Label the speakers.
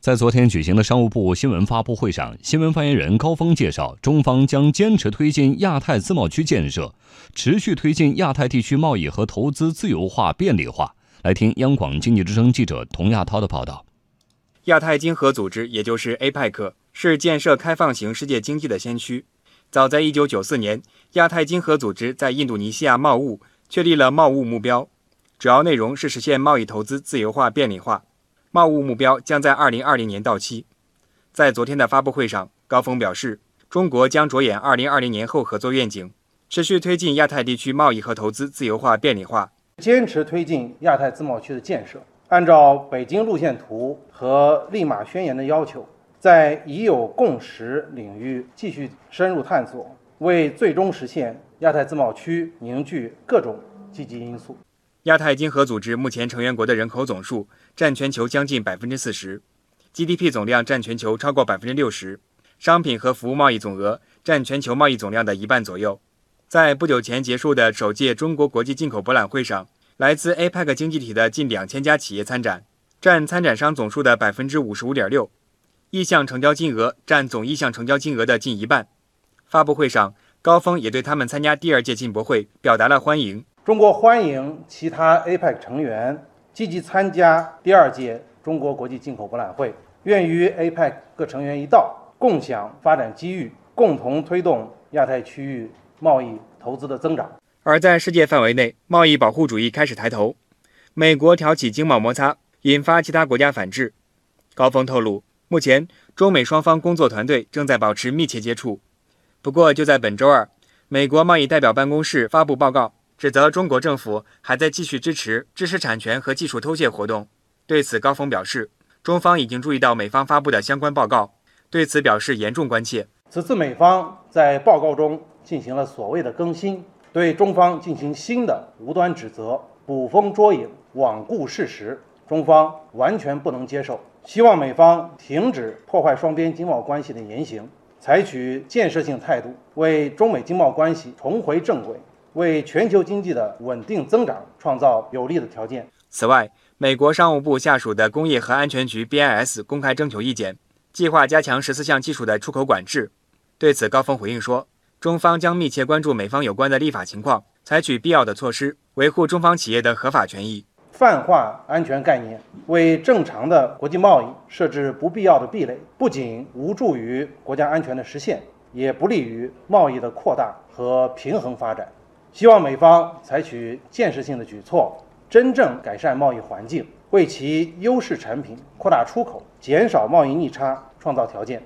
Speaker 1: 在昨天举行的商务部新闻发布会上，新闻发言人高峰介绍，中方将坚持推进亚太自贸区建设，持续推进亚太地区贸易和投资自由化便利化。来听央广经济之声记者童亚涛的报道。
Speaker 2: 亚太经合组织，也就是 APEC，是建设开放型世界经济的先驱。早在1994年，亚太经合组织在印度尼西亚贸务确立了贸务目标，主要内容是实现贸易投资自由化便利化。贸务目标将在二零二零年到期。在昨天的发布会上，高峰表示，中国将着眼二零二零年后合作愿景，持续推进亚太地区贸易和投资自由化便利化，
Speaker 3: 坚持推进亚太自贸区的建设。按照北京路线图和利马宣言的要求，在已有共识领域继续深入探索，为最终实现亚太自贸区凝聚各种积极因素。
Speaker 2: 亚太经合组织目前成员国的人口总数占全球将近百分之四十，GDP 总量占全球超过百分之六十，商品和服务贸易总额占全球贸易总量的一半左右。在不久前结束的首届中国国际进口博览会上，来自 APEC 经济体的近两千家企业参展，占参展商总数的百分之五十五点六，意向成交金额占总意向成交金额的近一半。发布会上，高峰也对他们参加第二届进博会表达了欢迎。
Speaker 3: 中国欢迎其他 APEC 成员积极参加第二届中国国际进口博览会，愿与 APEC 各成员一道，共享发展机遇，共同推动亚太区域贸易投资的增长。
Speaker 2: 而在世界范围内，贸易保护主义开始抬头，美国挑起经贸摩擦，引发其他国家反制。高峰透露，目前中美双方工作团队正在保持密切接触。不过，就在本周二，美国贸易代表办公室发布报告。指责中国政府还在继续支持知识产权和技术偷窃活动。对此，高峰表示，中方已经注意到美方发布的相关报告，对此表示严重关切。
Speaker 3: 此次美方在报告中进行了所谓的更新，对中方进行新的无端指责、捕风捉影、罔顾事实，中方完全不能接受。希望美方停止破坏双边经贸关系的言行，采取建设性态度，为中美经贸关系重回正轨。为全球经济的稳定增长创造有利的条件。
Speaker 2: 此外，美国商务部下属的工业和安全局 BIS 公开征求意见，计划加强十四项技术的出口管制。对此，高峰回应说，中方将密切关注美方有关的立法情况，采取必要的措施，维护中方企业的合法权益。
Speaker 3: 泛化安全概念，为正常的国际贸易设置不必要的壁垒，不仅无助于国家安全的实现，也不利于贸易的扩大和平衡发展。希望美方采取建设性的举措，真正改善贸易环境，为其优势产品扩大出口、减少贸易逆差创造条件。